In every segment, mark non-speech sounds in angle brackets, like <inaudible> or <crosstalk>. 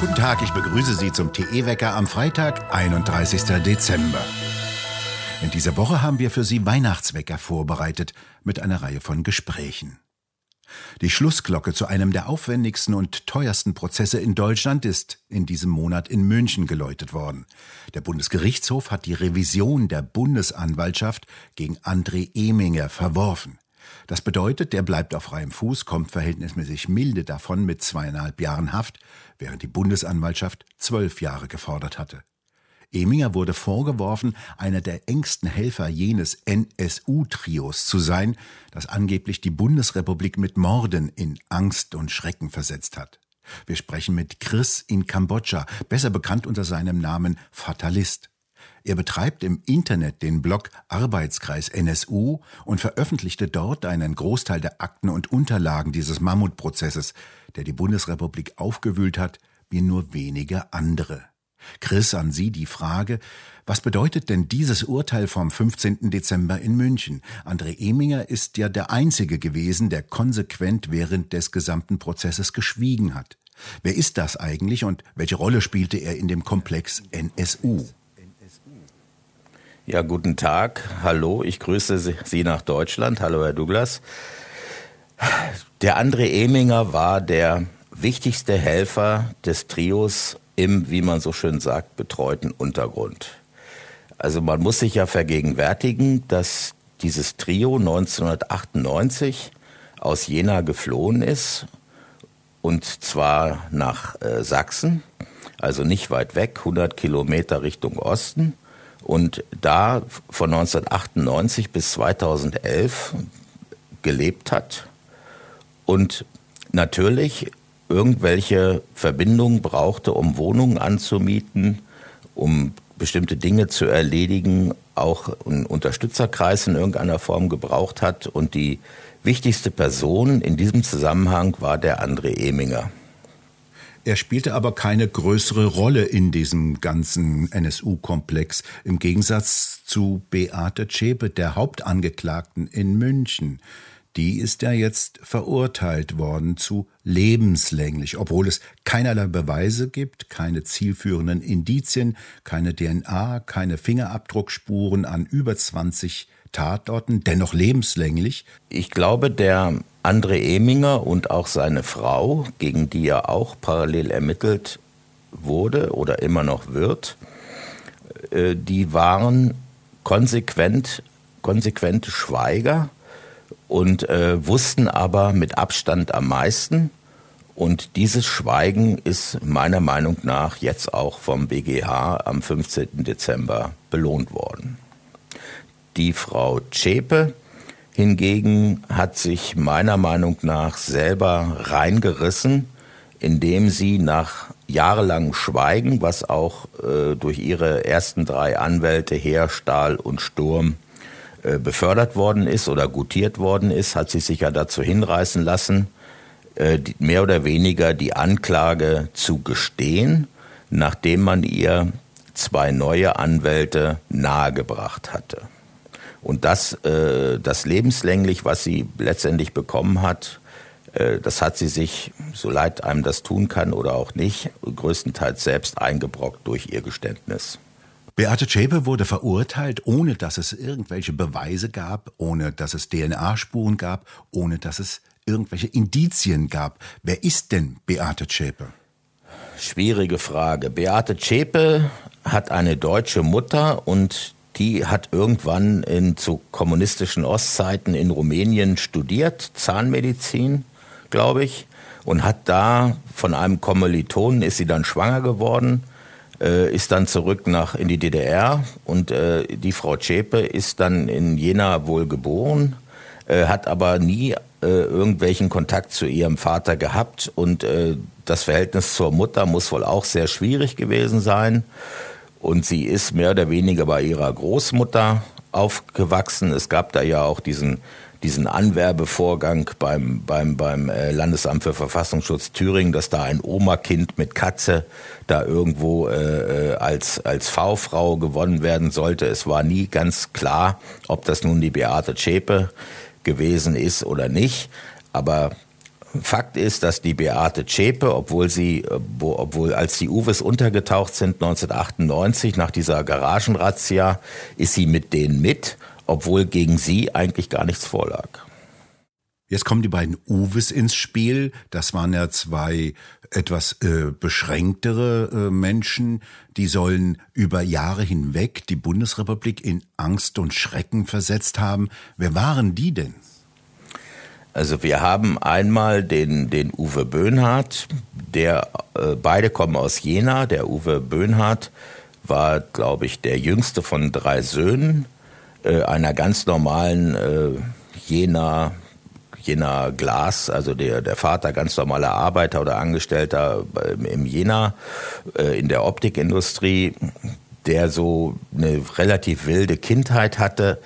Guten Tag, ich begrüße Sie zum TE-Wecker am Freitag, 31. Dezember. In dieser Woche haben wir für Sie Weihnachtswecker vorbereitet mit einer Reihe von Gesprächen. Die Schlussglocke zu einem der aufwendigsten und teuersten Prozesse in Deutschland ist in diesem Monat in München geläutet worden. Der Bundesgerichtshof hat die Revision der Bundesanwaltschaft gegen André Eminger verworfen. Das bedeutet, der bleibt auf freiem Fuß, kommt verhältnismäßig milde davon mit zweieinhalb Jahren Haft, während die Bundesanwaltschaft zwölf Jahre gefordert hatte. Eminger wurde vorgeworfen, einer der engsten Helfer jenes NSU-Trios zu sein, das angeblich die Bundesrepublik mit Morden in Angst und Schrecken versetzt hat. Wir sprechen mit Chris in Kambodscha, besser bekannt unter seinem Namen Fatalist. Er betreibt im Internet den Blog Arbeitskreis NSU und veröffentlichte dort einen Großteil der Akten und Unterlagen dieses Mammutprozesses, der die Bundesrepublik aufgewühlt hat, wie nur wenige andere. Chris, an Sie die Frage, was bedeutet denn dieses Urteil vom 15. Dezember in München? André Eminger ist ja der Einzige gewesen, der konsequent während des gesamten Prozesses geschwiegen hat. Wer ist das eigentlich und welche Rolle spielte er in dem Komplex NSU? Ja, guten Tag. Hallo, ich grüße Sie nach Deutschland. Hallo, Herr Douglas. Der André Eminger war der wichtigste Helfer des Trios im, wie man so schön sagt, betreuten Untergrund. Also man muss sich ja vergegenwärtigen, dass dieses Trio 1998 aus Jena geflohen ist und zwar nach äh, Sachsen, also nicht weit weg, 100 Kilometer Richtung Osten und da von 1998 bis 2011 gelebt hat und natürlich irgendwelche Verbindungen brauchte, um Wohnungen anzumieten, um bestimmte Dinge zu erledigen, auch einen Unterstützerkreis in irgendeiner Form gebraucht hat. Und die wichtigste Person in diesem Zusammenhang war der André Eminger. Er spielte aber keine größere Rolle in diesem ganzen NSU-Komplex, im Gegensatz zu Beate Zschäpe, der Hauptangeklagten in München. Die ist ja jetzt verurteilt worden zu lebenslänglich, obwohl es keinerlei Beweise gibt, keine zielführenden Indizien, keine DNA, keine Fingerabdruckspuren an über 20 Tatorten, dennoch lebenslänglich. Ich glaube, der André Eminger und auch seine Frau, gegen die er auch parallel ermittelt wurde oder immer noch wird, äh, die waren konsequent, konsequente Schweiger und äh, wussten aber mit Abstand am meisten. Und dieses Schweigen ist meiner Meinung nach jetzt auch vom BGH am 15. Dezember belohnt worden. Die Frau Zschäpe hingegen hat sich meiner Meinung nach selber reingerissen, indem sie nach jahrelangem Schweigen, was auch äh, durch ihre ersten drei Anwälte Heer, Stahl und Sturm äh, befördert worden ist oder gutiert worden ist, hat sie sich ja dazu hinreißen lassen, äh, die, mehr oder weniger die Anklage zu gestehen, nachdem man ihr zwei neue Anwälte nahegebracht hatte. Und das, äh, das lebenslänglich, was sie letztendlich bekommen hat, äh, das hat sie sich, so leid einem das tun kann oder auch nicht, größtenteils selbst eingebrockt durch ihr Geständnis. Beate Zschäpe wurde verurteilt, ohne dass es irgendwelche Beweise gab, ohne dass es DNA-Spuren gab, ohne dass es irgendwelche Indizien gab. Wer ist denn Beate Zschäpe? Schwierige Frage. Beate Zschäpe hat eine deutsche Mutter und die hat irgendwann in, zu kommunistischen Ostzeiten in Rumänien studiert, Zahnmedizin, glaube ich, und hat da von einem Kommilitonen ist sie dann schwanger geworden, äh, ist dann zurück nach in die DDR und äh, die Frau Zschäpe ist dann in Jena wohl geboren, äh, hat aber nie äh, irgendwelchen Kontakt zu ihrem Vater gehabt und äh, das Verhältnis zur Mutter muss wohl auch sehr schwierig gewesen sein. Und sie ist mehr oder weniger bei ihrer Großmutter aufgewachsen. Es gab da ja auch diesen, diesen Anwerbevorgang beim, beim, beim äh, Landesamt für Verfassungsschutz Thüringen, dass da ein Oma-Kind mit Katze da irgendwo äh, äh, als, als V-Frau gewonnen werden sollte. Es war nie ganz klar, ob das nun die Beate Zschäpe gewesen ist oder nicht. Aber Fakt ist, dass die Beate Zschäpe, obwohl sie, obwohl als die Uwes untergetaucht sind 1998 nach dieser Garagenrazzia, ist sie mit denen mit, obwohl gegen sie eigentlich gar nichts vorlag. Jetzt kommen die beiden Uwes ins Spiel. Das waren ja zwei etwas äh, beschränktere äh, Menschen. Die sollen über Jahre hinweg die Bundesrepublik in Angst und Schrecken versetzt haben. Wer waren die denn? Also wir haben einmal den, den Uwe Böhnhardt, der äh, beide kommen aus Jena. Der Uwe Böhnhardt war, glaube ich, der jüngste von drei Söhnen äh, einer ganz normalen äh, Jena Jena Glas, also der, der Vater ganz normaler Arbeiter oder Angestellter im Jena äh, in der Optikindustrie, der so eine relativ wilde Kindheit hatte,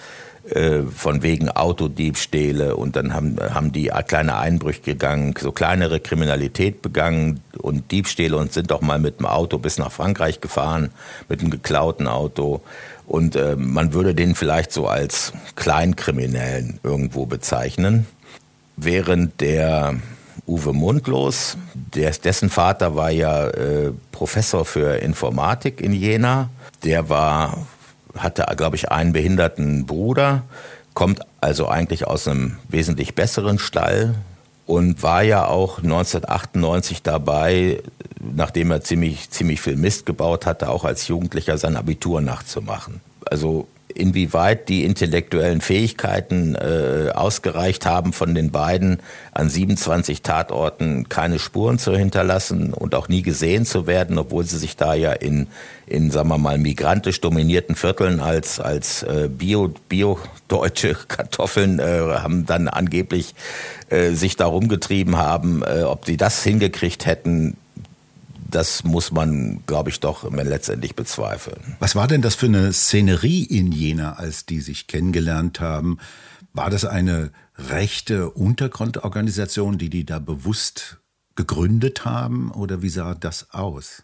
äh, von wegen Autodiebstähle und dann haben, haben die kleine Einbrüche gegangen, so kleinere Kriminalität begangen und Diebstähle und sind doch mal mit dem Auto bis nach Frankreich gefahren, mit einem geklauten Auto. Und äh, man würde den vielleicht so als Kleinkriminellen irgendwo bezeichnen. Während der Uwe Mundlos, der, dessen Vater war ja äh, Professor für Informatik in Jena, der war hatte, glaube ich, einen behinderten Bruder, kommt also eigentlich aus einem wesentlich besseren Stall und war ja auch 1998 dabei, nachdem er ziemlich, ziemlich viel Mist gebaut hatte, auch als Jugendlicher sein Abitur nachzumachen. Also inwieweit die intellektuellen Fähigkeiten äh, ausgereicht haben von den beiden, an 27 Tatorten keine Spuren zu hinterlassen und auch nie gesehen zu werden, obwohl sie sich da ja in, in sagen wir mal, migrantisch dominierten Vierteln als, als äh, Bio, Bio-deutsche <laughs> Kartoffeln äh, haben dann angeblich äh, sich darum getrieben haben, äh, ob sie das hingekriegt hätten, das muss man, glaube ich, doch letztendlich bezweifeln. Was war denn das für eine Szenerie in Jena, als die sich kennengelernt haben? War das eine rechte Untergrundorganisation, die die da bewusst gegründet haben oder wie sah das aus?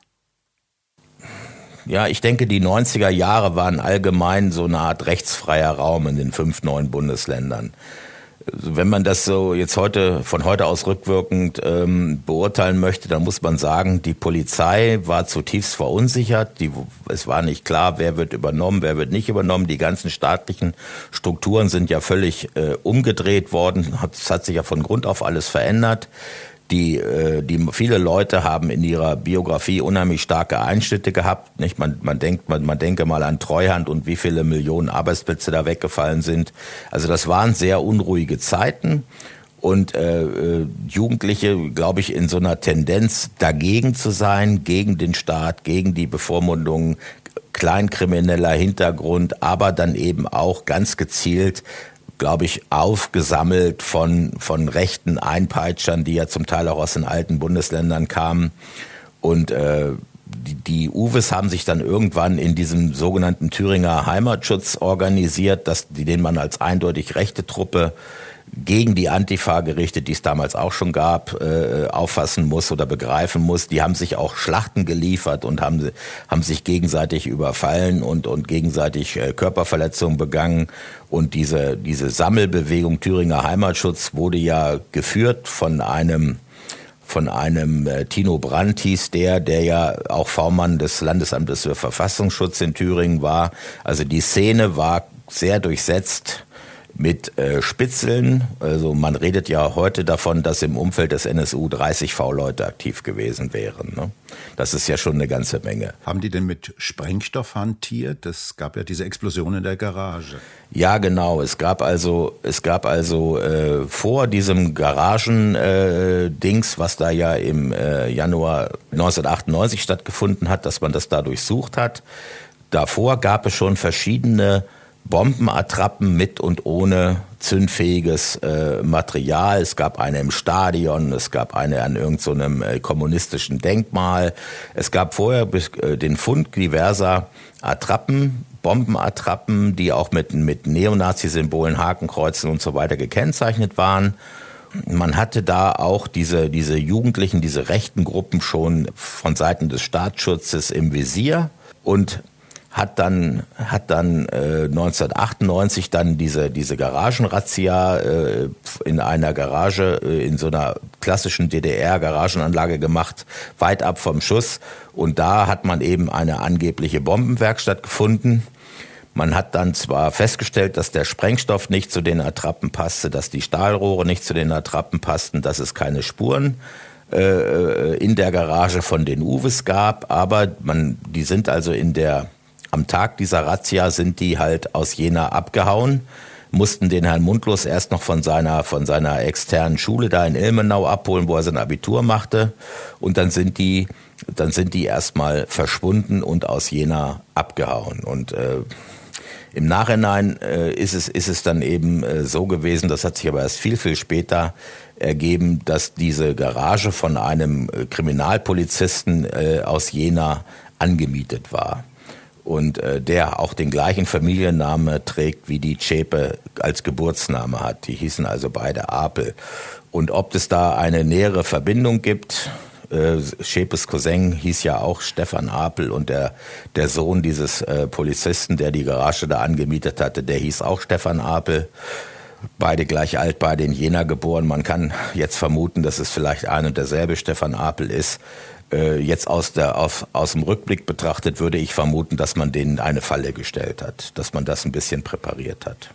Ja, ich denke, die 90er Jahre waren allgemein so eine Art rechtsfreier Raum in den fünf neuen Bundesländern wenn man das so jetzt heute von heute aus rückwirkend ähm, beurteilen möchte, dann muss man sagen, die Polizei war zutiefst verunsichert. Die, es war nicht klar, wer wird übernommen, wer wird nicht übernommen. Die ganzen staatlichen Strukturen sind ja völlig äh, umgedreht worden. Es hat sich ja von Grund auf alles verändert die, äh, die viele Leute haben in ihrer Biografie unheimlich starke Einschnitte gehabt. Nicht? Man, man denkt, man, man denke mal an Treuhand und wie viele Millionen Arbeitsplätze da weggefallen sind. Also das waren sehr unruhige Zeiten und äh, äh Jugendliche, glaube ich, in so einer Tendenz dagegen zu sein, gegen den Staat, gegen die Bevormundung, kleinkrimineller Hintergrund, aber dann eben auch ganz gezielt glaube ich, aufgesammelt von, von rechten Einpeitschern, die ja zum Teil auch aus den alten Bundesländern kamen. Und äh, die, die Uwes haben sich dann irgendwann in diesem sogenannten Thüringer Heimatschutz organisiert, das, den man als eindeutig rechte Truppe gegen die Antifa gerichtet, die es damals auch schon gab, äh, auffassen muss oder begreifen muss. Die haben sich auch Schlachten geliefert und haben, haben sich gegenseitig überfallen und, und gegenseitig äh, Körperverletzungen begangen. Und diese, diese Sammelbewegung Thüringer Heimatschutz wurde ja geführt von einem von einem äh, Tino Brandt hieß der, der ja auch V-Mann des Landesamtes für Verfassungsschutz in Thüringen war. Also die Szene war sehr durchsetzt mit äh, Spitzeln. Also man redet ja heute davon, dass im Umfeld des NSU 30 V-Leute aktiv gewesen wären. Ne? Das ist ja schon eine ganze Menge. Haben die denn mit Sprengstoff hantiert? Es gab ja diese Explosion in der Garage. Ja, genau. Es gab also, es gab also äh, vor diesem Garagen-Dings, äh, was da ja im äh, Januar 1998 stattgefunden hat, dass man das da durchsucht hat. Davor gab es schon verschiedene Bombenattrappen mit und ohne zündfähiges äh, Material. Es gab eine im Stadion, es gab eine an irgendeinem so äh, kommunistischen Denkmal. Es gab vorher äh, den Fund diverser Attrappen, Bombenattrappen, die auch mit, mit Neonazi-Symbolen, Hakenkreuzen und so weiter gekennzeichnet waren. Man hatte da auch diese, diese Jugendlichen, diese rechten Gruppen schon von Seiten des Staatsschutzes im Visier. Und hat dann, hat dann äh, 1998 dann diese, diese Garagenrazzia äh, in einer Garage, äh, in so einer klassischen DDR-Garagenanlage gemacht, weit ab vom Schuss. Und da hat man eben eine angebliche Bombenwerkstatt gefunden. Man hat dann zwar festgestellt, dass der Sprengstoff nicht zu den Attrappen passte, dass die Stahlrohre nicht zu den Attrappen passten, dass es keine Spuren äh, in der Garage von den Uwes gab, aber man, die sind also in der, am Tag dieser Razzia sind die halt aus Jena abgehauen, mussten den Herrn Mundlos erst noch von seiner, von seiner externen Schule da in Ilmenau abholen, wo er sein Abitur machte und dann sind die, dann sind die erstmal verschwunden und aus Jena abgehauen und äh, im Nachhinein äh, ist, es, ist es dann eben äh, so gewesen, das hat sich aber erst viel, viel später ergeben, dass diese Garage von einem äh, Kriminalpolizisten äh, aus Jena angemietet war. Und äh, der auch den gleichen Familienname trägt, wie die Zschäpe als Geburtsname hat. Die hießen also beide Apel. Und ob es da eine nähere Verbindung gibt, äh, Schepes Cousin hieß ja auch Stefan Apel und der, der Sohn dieses äh, Polizisten, der die Garage da angemietet hatte, der hieß auch Stefan Apel. Beide gleich alt, beide in Jena geboren. Man kann jetzt vermuten, dass es vielleicht ein und derselbe Stefan Apel ist. Äh, jetzt aus, der, auf, aus dem Rückblick betrachtet würde ich vermuten, dass man denen eine Falle gestellt hat, dass man das ein bisschen präpariert hat.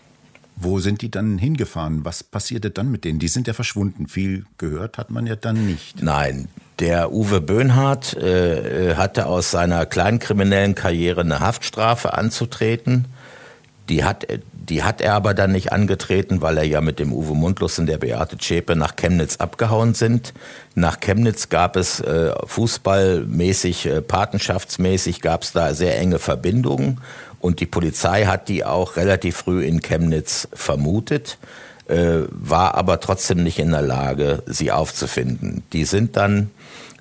Wo sind die dann hingefahren? Was passierte dann mit denen? Die sind ja verschwunden. Viel gehört hat man ja dann nicht. Nein, der Uwe Böhnhardt äh, hatte aus seiner kleinkriminellen Karriere eine Haftstrafe anzutreten. Die hat, die hat er aber dann nicht angetreten, weil er ja mit dem Uwe Mundlos und der Beate Zschäpe nach Chemnitz abgehauen sind. Nach Chemnitz gab es äh, fußballmäßig, äh, patenschaftsmäßig, gab es da sehr enge Verbindungen. Und die Polizei hat die auch relativ früh in Chemnitz vermutet, äh, war aber trotzdem nicht in der Lage, sie aufzufinden. Die sind dann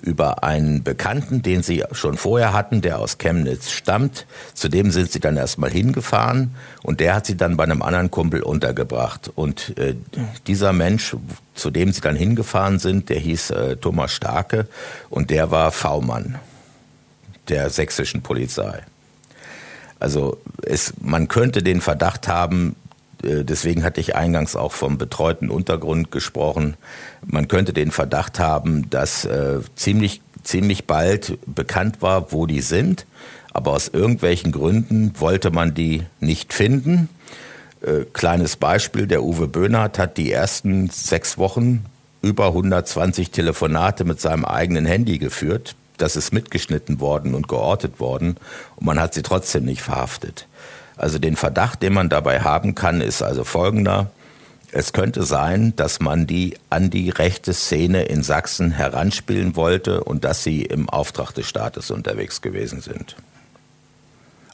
über einen Bekannten, den sie schon vorher hatten, der aus Chemnitz stammt. Zu dem sind sie dann erstmal hingefahren und der hat sie dann bei einem anderen Kumpel untergebracht. Und äh, dieser Mensch, zu dem sie dann hingefahren sind, der hieß äh, Thomas Starke und der war V-Mann der sächsischen Polizei. Also es, man könnte den Verdacht haben, deswegen hatte ich eingangs auch vom betreuten Untergrund gesprochen. Man könnte den Verdacht haben, dass äh, ziemlich, ziemlich bald bekannt war, wo die sind, aber aus irgendwelchen Gründen wollte man die nicht finden. Äh, kleines Beispiel, der Uwe Böhnhardt hat die ersten sechs Wochen über 120 Telefonate mit seinem eigenen Handy geführt. Das ist mitgeschnitten worden und geortet worden und man hat sie trotzdem nicht verhaftet. Also den Verdacht, den man dabei haben kann, ist also folgender. Es könnte sein, dass man die an die rechte Szene in Sachsen heranspielen wollte und dass sie im Auftrag des Staates unterwegs gewesen sind.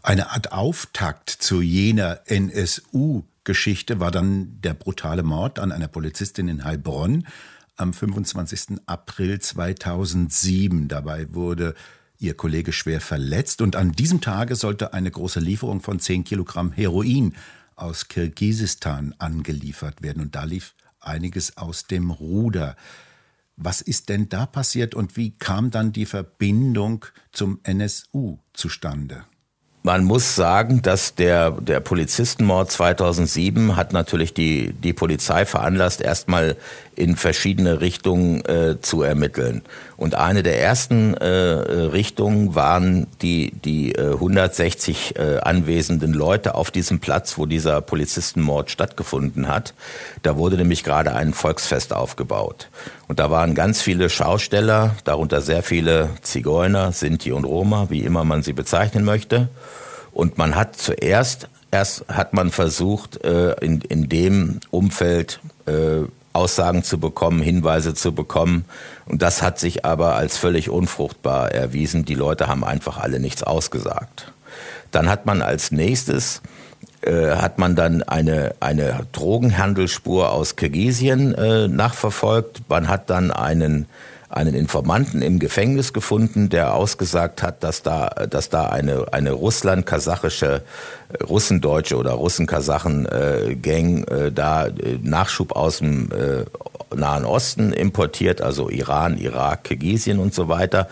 Eine Art Auftakt zu jener NSU-Geschichte war dann der brutale Mord an einer Polizistin in Heilbronn am 25. April 2007. Dabei wurde ihr Kollege schwer verletzt und an diesem Tage sollte eine große Lieferung von 10 Kilogramm Heroin aus Kirgisistan angeliefert werden und da lief einiges aus dem Ruder. Was ist denn da passiert und wie kam dann die Verbindung zum NSU zustande? Man muss sagen, dass der, der Polizistenmord 2007 hat natürlich die, die Polizei veranlasst, erstmal in verschiedene Richtungen äh, zu ermitteln. Und eine der ersten äh, Richtungen waren die, die äh, 160 äh, anwesenden Leute auf diesem Platz, wo dieser Polizistenmord stattgefunden hat. Da wurde nämlich gerade ein Volksfest aufgebaut. Und da waren ganz viele Schausteller, darunter sehr viele Zigeuner, Sinti und Roma, wie immer man sie bezeichnen möchte. Und man hat zuerst, erst hat man versucht, äh, in, in dem Umfeld äh, Aussagen zu bekommen, Hinweise zu bekommen. Und das hat sich aber als völlig unfruchtbar erwiesen. Die Leute haben einfach alle nichts ausgesagt. Dann hat man als nächstes äh, hat man dann eine, eine Drogenhandelsspur aus Kirgisien äh, nachverfolgt. Man hat dann einen, einen Informanten im Gefängnis gefunden, der ausgesagt hat, dass da, dass da eine, eine russland-kasachische, äh, russendeutsche oder Russen-Kasachen-Gang äh, da äh, Nachschub aus dem äh, Nahen Osten importiert, also Iran, Irak, Kirgisien und so weiter.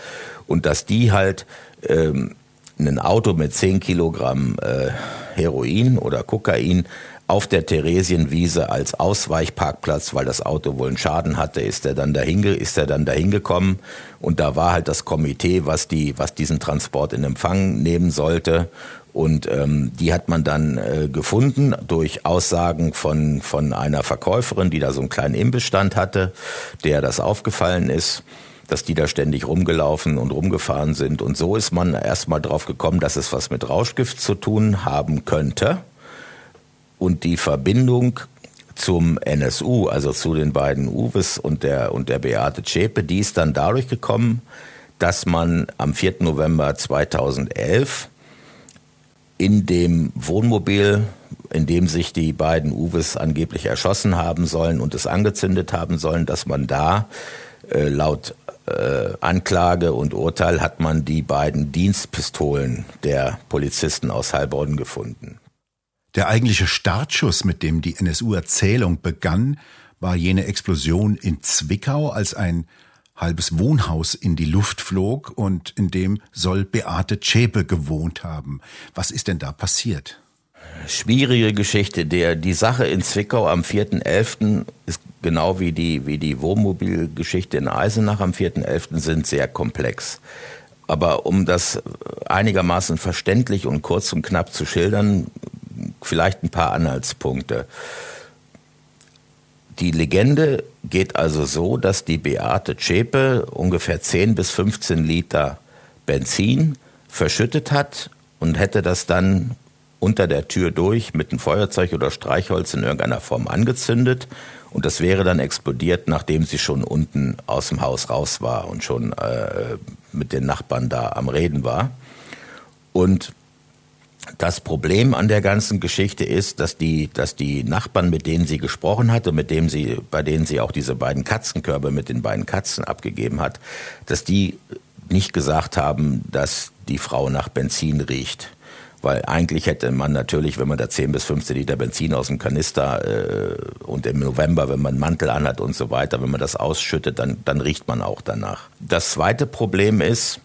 Und dass die halt ähm, ein Auto mit 10 Kilogramm äh, Heroin oder Kokain auf der Theresienwiese als Ausweichparkplatz, weil das Auto wohl einen Schaden hatte, ist er dann dahin, ist er dann dahin gekommen. Und da war halt das Komitee, was die, was diesen Transport in Empfang nehmen sollte. Und ähm, die hat man dann äh, gefunden durch Aussagen von, von einer Verkäuferin, die da so einen kleinen Imbissstand hatte, der das aufgefallen ist dass die da ständig rumgelaufen und rumgefahren sind. Und so ist man erstmal drauf gekommen, dass es was mit Rauschgift zu tun haben könnte und die Verbindung zum NSU, also zu den beiden Uwes und der, und der Beate Zschäpe, die ist dann dadurch gekommen, dass man am 4. November 2011 in dem Wohnmobil, in dem sich die beiden Uwes angeblich erschossen haben sollen und es angezündet haben sollen, dass man da äh, laut äh, Anklage und Urteil hat man die beiden Dienstpistolen der Polizisten aus Heilbronn gefunden. Der eigentliche Startschuss, mit dem die NSU-Erzählung begann, war jene Explosion in Zwickau, als ein halbes Wohnhaus in die Luft flog und in dem soll Beate Zschäpe gewohnt haben. Was ist denn da passiert? Schwierige Geschichte. Der, die Sache in Zwickau am 4.11. ist genau wie die, wie die Wohnmobilgeschichte in Eisenach am 4.11. sind sehr komplex. Aber um das einigermaßen verständlich und kurz und knapp zu schildern, vielleicht ein paar Anhaltspunkte. Die Legende geht also so, dass die Beate Zschäpe ungefähr 10 bis 15 Liter Benzin verschüttet hat und hätte das dann unter der Tür durch mit einem Feuerzeug oder Streichholz in irgendeiner Form angezündet und das wäre dann explodiert, nachdem sie schon unten aus dem Haus raus war und schon äh, mit den Nachbarn da am Reden war. Und das Problem an der ganzen Geschichte ist, dass die, dass die Nachbarn, mit denen sie gesprochen hat und mit denen sie, bei denen sie auch diese beiden Katzenkörbe mit den beiden Katzen abgegeben hat, dass die nicht gesagt haben, dass die Frau nach Benzin riecht. Weil eigentlich hätte man natürlich, wenn man da 10 bis 15 Liter Benzin aus dem Kanister äh, und im November, wenn man einen Mantel anhat und so weiter, wenn man das ausschüttet, dann, dann riecht man auch danach. Das zweite Problem ist,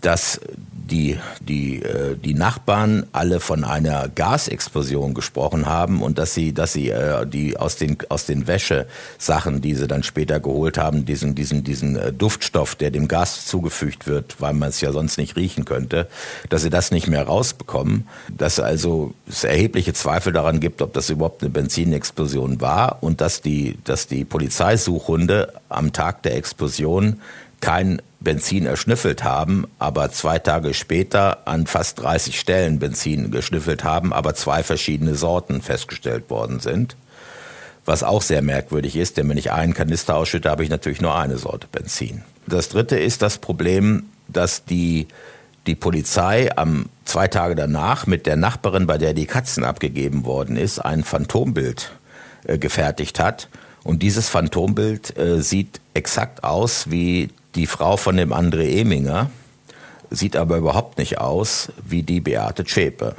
dass die, die, äh, die Nachbarn alle von einer Gasexplosion gesprochen haben und dass sie, dass sie äh, die aus den, aus den Wäschesachen, die sie dann später geholt haben, diesen, diesen, diesen äh, Duftstoff, der dem Gas zugefügt wird, weil man es ja sonst nicht riechen könnte, dass sie das nicht mehr rausbekommen. Dass also es erhebliche Zweifel daran gibt, ob das überhaupt eine Benzinexplosion war und dass die, dass die Polizeisuchhunde am Tag der Explosion kein Benzin erschnüffelt haben, aber zwei Tage später an fast 30 Stellen Benzin geschnüffelt haben, aber zwei verschiedene Sorten festgestellt worden sind. Was auch sehr merkwürdig ist, denn wenn ich einen Kanister ausschütte, habe ich natürlich nur eine Sorte Benzin. Das dritte ist das Problem, dass die, die Polizei am zwei Tage danach mit der Nachbarin, bei der die Katzen abgegeben worden ist, ein Phantombild äh, gefertigt hat. Und dieses Phantombild äh, sieht exakt aus wie die Frau von dem André Eminger sieht aber überhaupt nicht aus wie die Beate Zschäpe.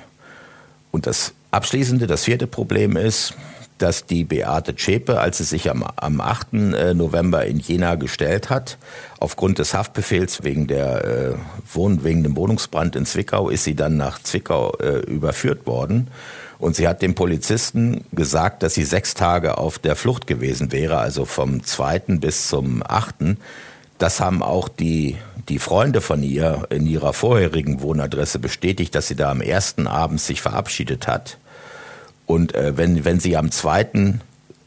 Und das abschließende, das vierte Problem ist, dass die Beate Zschäpe, als sie sich am, am 8. Äh, November in Jena gestellt hat, aufgrund des Haftbefehls wegen, der, äh, Wohn wegen dem Wohnungsbrand in Zwickau, ist sie dann nach Zwickau äh, überführt worden. Und sie hat dem Polizisten gesagt, dass sie sechs Tage auf der Flucht gewesen wäre, also vom 2. bis zum 8 das haben auch die, die Freunde von ihr in ihrer vorherigen Wohnadresse bestätigt, dass sie da am ersten Abend sich verabschiedet hat. Und äh, wenn, wenn sie am zweiten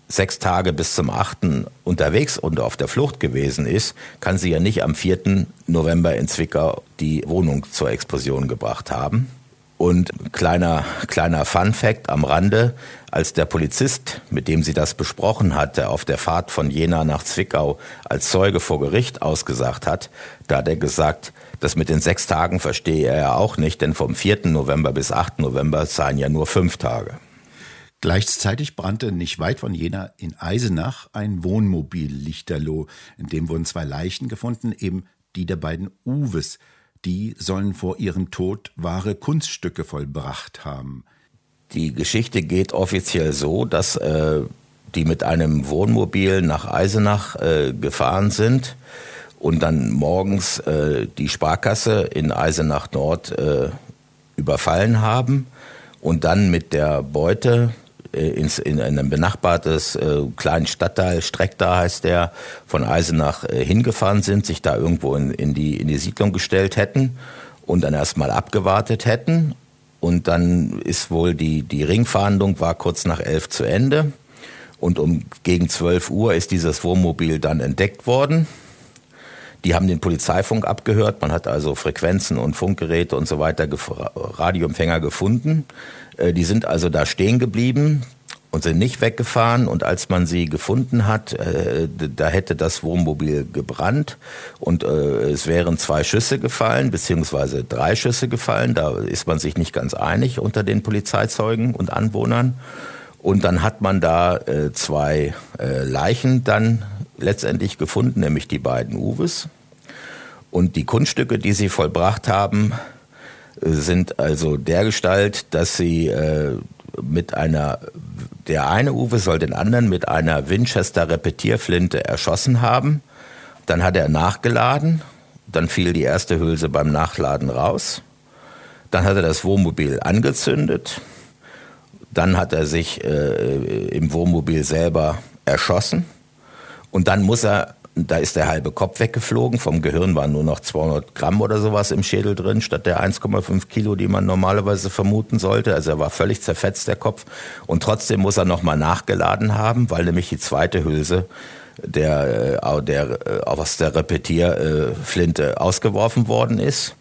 sechs Tage bis zum achten unterwegs und auf der Flucht gewesen ist, kann sie ja nicht am 4. November in Zwickau die Wohnung zur Explosion gebracht haben. Und kleiner, kleiner Fun Fact am Rande, als der Polizist, mit dem sie das besprochen hatte, auf der Fahrt von Jena nach Zwickau als Zeuge vor Gericht ausgesagt hat, da hat er gesagt, das mit den sechs Tagen verstehe er ja auch nicht, denn vom 4. November bis 8. November seien ja nur fünf Tage. Gleichzeitig brannte nicht weit von Jena in Eisenach ein Wohnmobil Lichterloh. In dem wurden zwei Leichen gefunden, eben die der beiden Uwes die sollen vor ihrem Tod wahre Kunststücke vollbracht haben. Die Geschichte geht offiziell so, dass äh, die mit einem Wohnmobil nach Eisenach äh, gefahren sind und dann morgens äh, die Sparkasse in Eisenach Nord äh, überfallen haben und dann mit der Beute ins, in einem benachbartes äh, kleinen Stadtteil, Streckda heißt der, von Eisenach äh, hingefahren sind, sich da irgendwo in, in, die, in die Siedlung gestellt hätten und dann erstmal abgewartet hätten. Und dann ist wohl die, die Ringfahndung war kurz nach elf zu Ende. Und um gegen 12 Uhr ist dieses Wohnmobil dann entdeckt worden. Die haben den Polizeifunk abgehört. Man hat also Frequenzen und Funkgeräte und so weiter, Radioempfänger gefunden. Äh, die sind also da stehen geblieben und sind nicht weggefahren. Und als man sie gefunden hat, äh, da hätte das Wohnmobil gebrannt und äh, es wären zwei Schüsse gefallen, beziehungsweise drei Schüsse gefallen. Da ist man sich nicht ganz einig unter den Polizeizeugen und Anwohnern. Und dann hat man da zwei Leichen dann letztendlich gefunden, nämlich die beiden Uwes. Und die Kunststücke, die sie vollbracht haben, sind also dergestalt, dass sie äh, mit einer, der eine Uwe soll den anderen mit einer Winchester Repetierflinte erschossen haben. Dann hat er nachgeladen, dann fiel die erste Hülse beim Nachladen raus. Dann hat er das Wohnmobil angezündet. Dann hat er sich äh, im Wohnmobil selber erschossen. Und dann muss er, da ist der halbe Kopf weggeflogen, vom Gehirn waren nur noch 200 Gramm oder sowas im Schädel drin, statt der 1,5 Kilo, die man normalerweise vermuten sollte. Also er war völlig zerfetzt, der Kopf. Und trotzdem muss er nochmal nachgeladen haben, weil nämlich die zweite Hülse der, äh, der äh, aus der Repetierflinte ausgeworfen worden ist.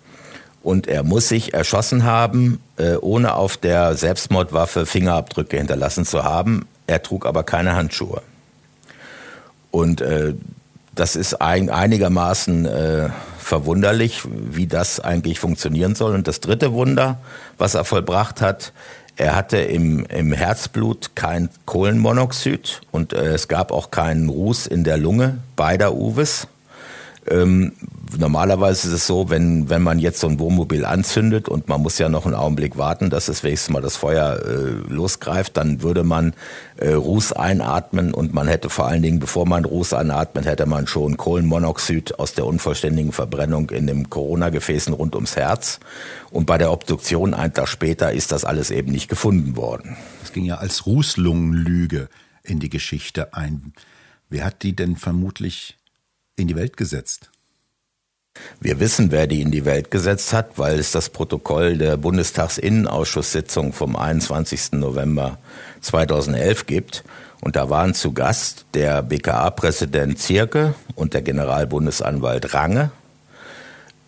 Und er muss sich erschossen haben, äh, ohne auf der Selbstmordwaffe Fingerabdrücke hinterlassen zu haben. Er trug aber keine Handschuhe. Und äh, das ist ein, einigermaßen äh, verwunderlich, wie das eigentlich funktionieren soll. Und das dritte Wunder, was er vollbracht hat, er hatte im, im Herzblut kein Kohlenmonoxid und äh, es gab auch keinen Ruß in der Lunge beider Uwes. Ähm, normalerweise ist es so, wenn, wenn man jetzt so ein Wohnmobil anzündet und man muss ja noch einen Augenblick warten, dass es wenigstens mal das Feuer äh, losgreift, dann würde man äh, Ruß einatmen und man hätte vor allen Dingen, bevor man Ruß einatmet, hätte man schon Kohlenmonoxid aus der unvollständigen Verbrennung in den Corona-Gefäßen rund ums Herz. Und bei der Obduktion einen Tag später ist das alles eben nicht gefunden worden. Das ging ja als Rußlungenlüge in die Geschichte ein. Wer hat die denn vermutlich in die Welt gesetzt? Wir wissen, wer die in die Welt gesetzt hat, weil es das Protokoll der Bundestagsinnenausschusssitzung vom 21. November 2011 gibt. Und da waren zu Gast der BKA-Präsident Zierke und der Generalbundesanwalt Range.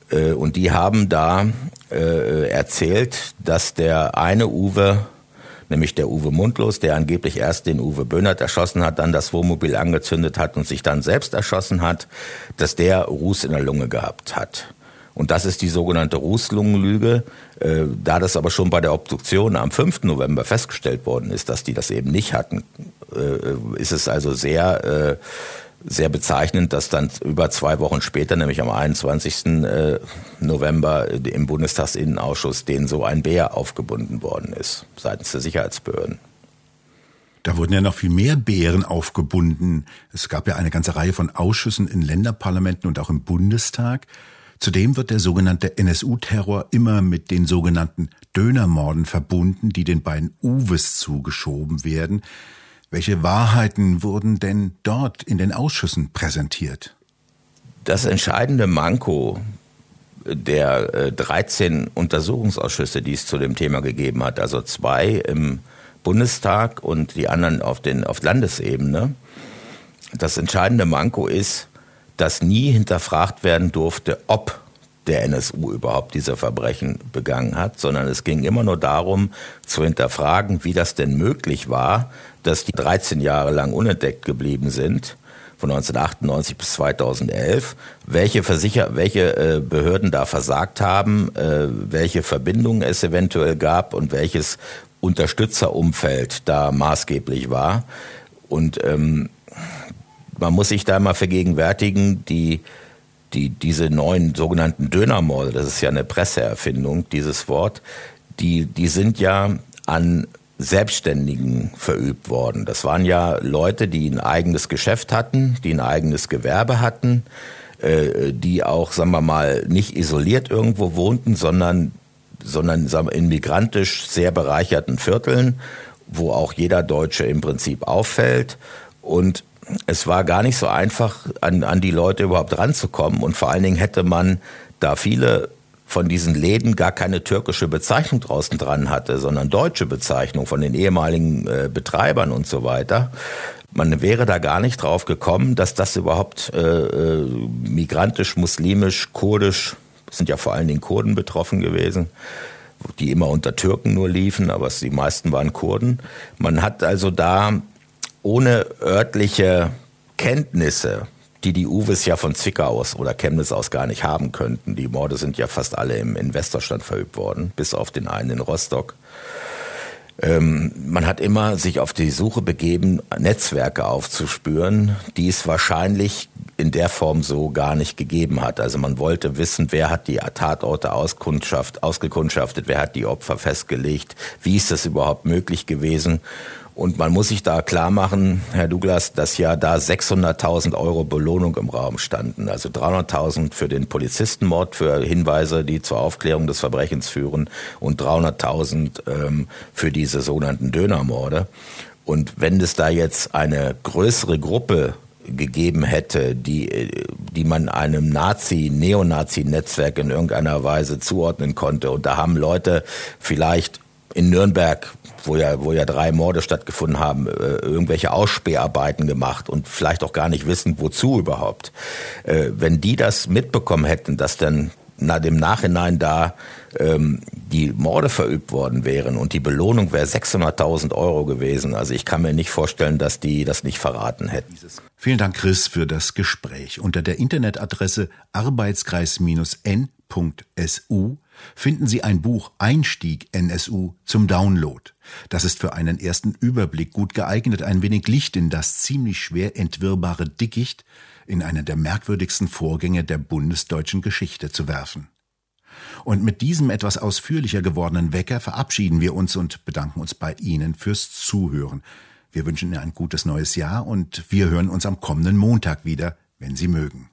Äh, und die haben da äh, erzählt, dass der eine Uwe nämlich der Uwe Mundlos, der angeblich erst den Uwe Böhnert erschossen hat, dann das Wohnmobil angezündet hat und sich dann selbst erschossen hat, dass der Ruß in der Lunge gehabt hat. Und das ist die sogenannte Rußlungenlüge. Äh, da das aber schon bei der Obduktion am 5. November festgestellt worden ist, dass die das eben nicht hatten, äh, ist es also sehr äh, sehr bezeichnend, dass dann über zwei Wochen später, nämlich am 21. Äh, November im Bundestagsinnenausschuss, denen so ein Bär aufgebunden worden ist, seitens der Sicherheitsbehörden. Da wurden ja noch viel mehr Bären aufgebunden. Es gab ja eine ganze Reihe von Ausschüssen in Länderparlamenten und auch im Bundestag. Zudem wird der sogenannte NSU-Terror immer mit den sogenannten Dönermorden verbunden, die den beiden Uwes zugeschoben werden. Welche Wahrheiten wurden denn dort in den Ausschüssen präsentiert? Das entscheidende Manko der 13 äh, Untersuchungsausschüsse, die es zu dem Thema gegeben hat, also zwei im Bundestag und die anderen auf, den, auf Landesebene. Das entscheidende Manko ist, dass nie hinterfragt werden durfte, ob der NSU überhaupt diese Verbrechen begangen hat, sondern es ging immer nur darum zu hinterfragen, wie das denn möglich war, dass die 13 Jahre lang unentdeckt geblieben sind, von 1998 bis 2011, welche, Versicher welche äh, Behörden da versagt haben, äh, welche Verbindungen es eventuell gab und welches Unterstützerumfeld da maßgeblich war. Und ähm, man muss sich da mal vergegenwärtigen, die die, diese neuen sogenannten Dönermorde, das ist ja eine Presseerfindung, dieses Wort, die, die sind ja an Selbstständigen verübt worden. Das waren ja Leute, die ein eigenes Geschäft hatten, die ein eigenes Gewerbe hatten, äh, die auch, sagen wir mal, nicht isoliert irgendwo wohnten, sondern, sondern wir, in migrantisch sehr bereicherten Vierteln wo auch jeder Deutsche im Prinzip auffällt. Und es war gar nicht so einfach, an, an die Leute überhaupt ranzukommen. Und vor allen Dingen hätte man, da viele von diesen Läden gar keine türkische Bezeichnung draußen dran hatte, sondern deutsche Bezeichnung von den ehemaligen äh, Betreibern und so weiter. Man wäre da gar nicht drauf gekommen, dass das überhaupt äh, äh migrantisch, muslimisch, kurdisch, sind ja vor allen Dingen Kurden betroffen gewesen, die immer unter Türken nur liefen, aber die meisten waren Kurden. Man hat also da ohne örtliche Kenntnisse, die die Uwes ja von Zwickau aus oder Chemnitz aus gar nicht haben könnten. Die Morde sind ja fast alle im Investorstand verübt worden, bis auf den einen in Rostock. Ähm, man hat immer sich auf die Suche begeben, Netzwerke aufzuspüren, die es wahrscheinlich in der Form so gar nicht gegeben hat. Also man wollte wissen, wer hat die Tatorte ausgekundschaftet, wer hat die Opfer festgelegt, wie ist das überhaupt möglich gewesen. Und man muss sich da klar machen, Herr Douglas, dass ja da 600.000 Euro Belohnung im Raum standen. Also 300.000 für den Polizistenmord, für Hinweise, die zur Aufklärung des Verbrechens führen und 300.000 ähm, für diese sogenannten Dönermorde. Und wenn es da jetzt eine größere Gruppe gegeben hätte, die, die man einem Nazi, Neonazi-Netzwerk in irgendeiner Weise zuordnen konnte. Und da haben Leute vielleicht in Nürnberg, wo ja, wo ja drei Morde stattgefunden haben, äh, irgendwelche Ausspäharbeiten gemacht und vielleicht auch gar nicht wissen, wozu überhaupt. Äh, wenn die das mitbekommen hätten, dass dann nach dem Nachhinein da ähm, die Morde verübt worden wären und die Belohnung wäre 600.000 Euro gewesen. Also ich kann mir nicht vorstellen, dass die das nicht verraten hätten. Vielen Dank, Chris, für das Gespräch. Unter der Internetadresse arbeitskreis-n.su finden Sie ein Buch Einstieg NSU zum Download. Das ist für einen ersten Überblick gut geeignet, ein wenig Licht in das ziemlich schwer entwirrbare Dickicht in einen der merkwürdigsten Vorgänge der bundesdeutschen Geschichte zu werfen. Und mit diesem etwas ausführlicher gewordenen Wecker verabschieden wir uns und bedanken uns bei Ihnen fürs Zuhören. Wir wünschen Ihnen ein gutes neues Jahr und wir hören uns am kommenden Montag wieder, wenn Sie mögen.